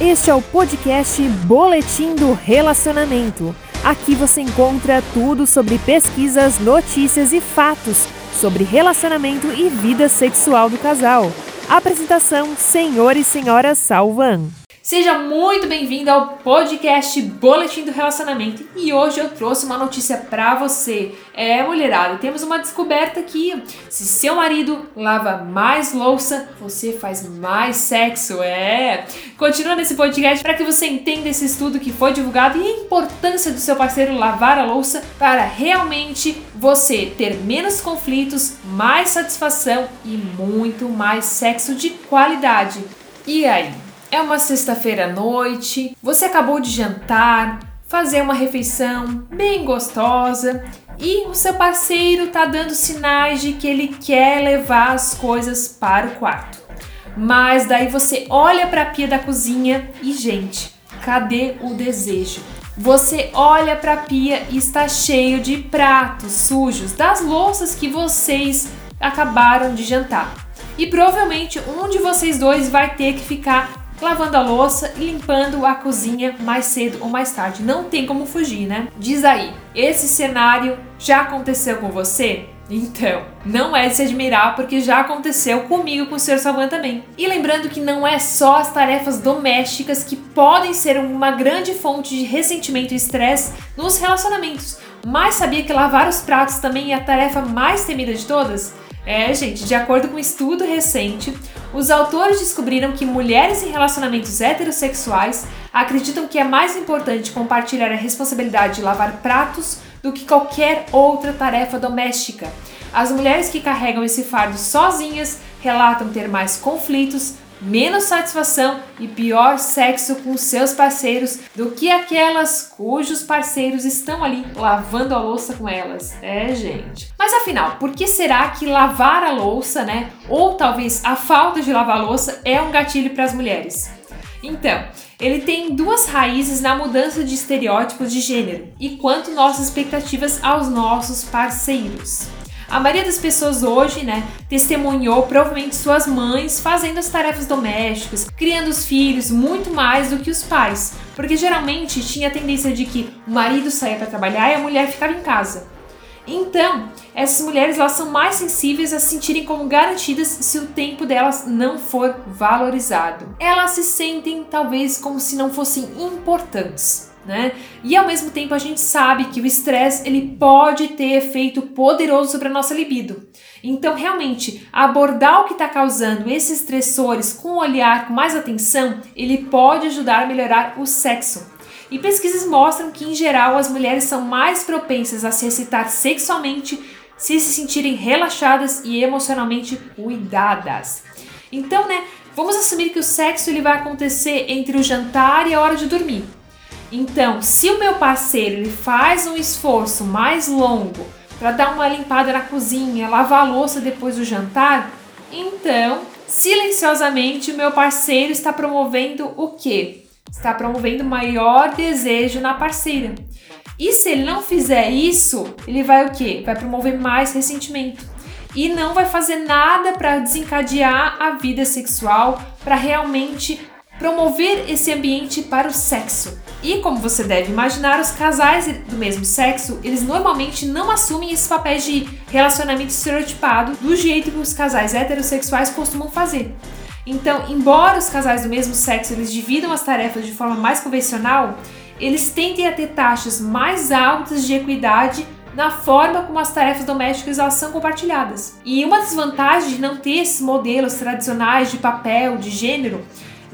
Este é o podcast Boletim do Relacionamento. Aqui você encontra tudo sobre pesquisas, notícias e fatos sobre relacionamento e vida sexual do casal. Apresentação: Senhor e Senhora Salvan. Seja muito bem-vindo ao podcast Boletim do Relacionamento. E hoje eu trouxe uma notícia para você. É, mulherada, temos uma descoberta aqui. Se seu marido lava mais louça, você faz mais sexo. É. Continua nesse podcast para que você entenda esse estudo que foi divulgado e a importância do seu parceiro lavar a louça para realmente você ter menos conflitos, mais satisfação e muito mais sexo de qualidade. E aí? É uma sexta-feira à noite, você acabou de jantar, fazer uma refeição bem gostosa e o seu parceiro tá dando sinais de que ele quer levar as coisas para o quarto. Mas daí você olha para a pia da cozinha e, gente, cadê o desejo? Você olha para a pia e está cheio de pratos sujos das louças que vocês acabaram de jantar. E provavelmente um de vocês dois vai ter que ficar lavando a louça e limpando a cozinha mais cedo ou mais tarde. Não tem como fugir, né? Diz aí, esse cenário já aconteceu com você? Então, não é de se admirar porque já aconteceu comigo com o Sr. Salvan também. E lembrando que não é só as tarefas domésticas que podem ser uma grande fonte de ressentimento e estresse nos relacionamentos, mas sabia que lavar os pratos também é a tarefa mais temida de todas? É, gente, de acordo com um estudo recente, os autores descobriram que mulheres em relacionamentos heterossexuais acreditam que é mais importante compartilhar a responsabilidade de lavar pratos do que qualquer outra tarefa doméstica. As mulheres que carregam esse fardo sozinhas relatam ter mais conflitos, menos satisfação e pior sexo com seus parceiros do que aquelas cujos parceiros estão ali lavando a louça com elas. É, gente. Mas afinal, por que será que lavar a louça, né, ou talvez a falta de lavar a louça é um gatilho para as mulheres? Então, ele tem duas raízes na mudança de estereótipos de gênero e quanto nossas expectativas aos nossos parceiros. A maioria das pessoas hoje, né, testemunhou provavelmente suas mães fazendo as tarefas domésticas, criando os filhos muito mais do que os pais, porque geralmente tinha a tendência de que o marido saía para trabalhar e a mulher ficava em casa. Então, essas mulheres elas são mais sensíveis a se sentirem como garantidas se o tempo delas não for valorizado. Elas se sentem talvez como se não fossem importantes né? E ao mesmo tempo a gente sabe que o estresse ele pode ter efeito poderoso sobre a nossa libido. Então, realmente, abordar o que está causando esses estressores com o olhar, com mais atenção, ele pode ajudar a melhorar o sexo. E pesquisas mostram que, em geral, as mulheres são mais propensas a se excitar sexualmente se se sentirem relaxadas e emocionalmente cuidadas. Então, né, vamos assumir que o sexo ele vai acontecer entre o jantar e a hora de dormir. Então, se o meu parceiro ele faz um esforço mais longo para dar uma limpada na cozinha, lavar a louça depois do jantar, então, silenciosamente, o meu parceiro está promovendo o quê? Está promovendo maior desejo na parceira. E se ele não fizer isso, ele vai o quê? Vai promover mais ressentimento. E não vai fazer nada para desencadear a vida sexual, para realmente promover esse ambiente para o sexo. E como você deve imaginar, os casais do mesmo sexo, eles normalmente não assumem esses papéis de relacionamento estereotipado do jeito que os casais heterossexuais costumam fazer. Então, embora os casais do mesmo sexo eles dividam as tarefas de forma mais convencional, eles tendem a ter taxas mais altas de equidade na forma como as tarefas domésticas elas são compartilhadas. E uma desvantagem de não ter esses modelos tradicionais de papel, de gênero,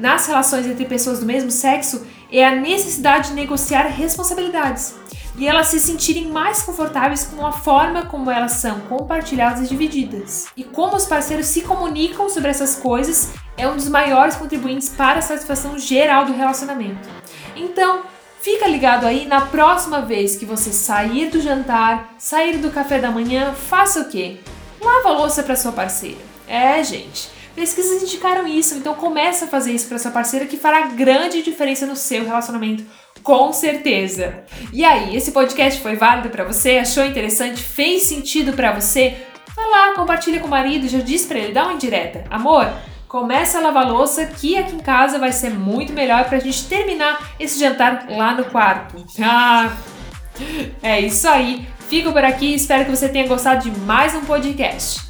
nas relações entre pessoas do mesmo sexo é a necessidade de negociar responsabilidades e elas se sentirem mais confortáveis com a forma como elas são compartilhadas e divididas. E como os parceiros se comunicam sobre essas coisas é um dos maiores contribuintes para a satisfação geral do relacionamento. Então, fica ligado aí na próxima vez que você sair do jantar, sair do café da manhã, faça o quê? Lava a louça para sua parceira. É, gente. Pesquisas indicaram isso, então começa a fazer isso para sua parceira que fará grande diferença no seu relacionamento, com certeza. E aí, esse podcast foi válido para você? Achou interessante? Fez sentido para você? vai lá, compartilha com o marido, já diz pra ele, dá uma indireta. Amor, começa a lavar louça que aqui em casa vai ser muito melhor pra gente terminar esse jantar lá no quarto. Ah, é isso aí. Fico por aqui, espero que você tenha gostado de mais um podcast.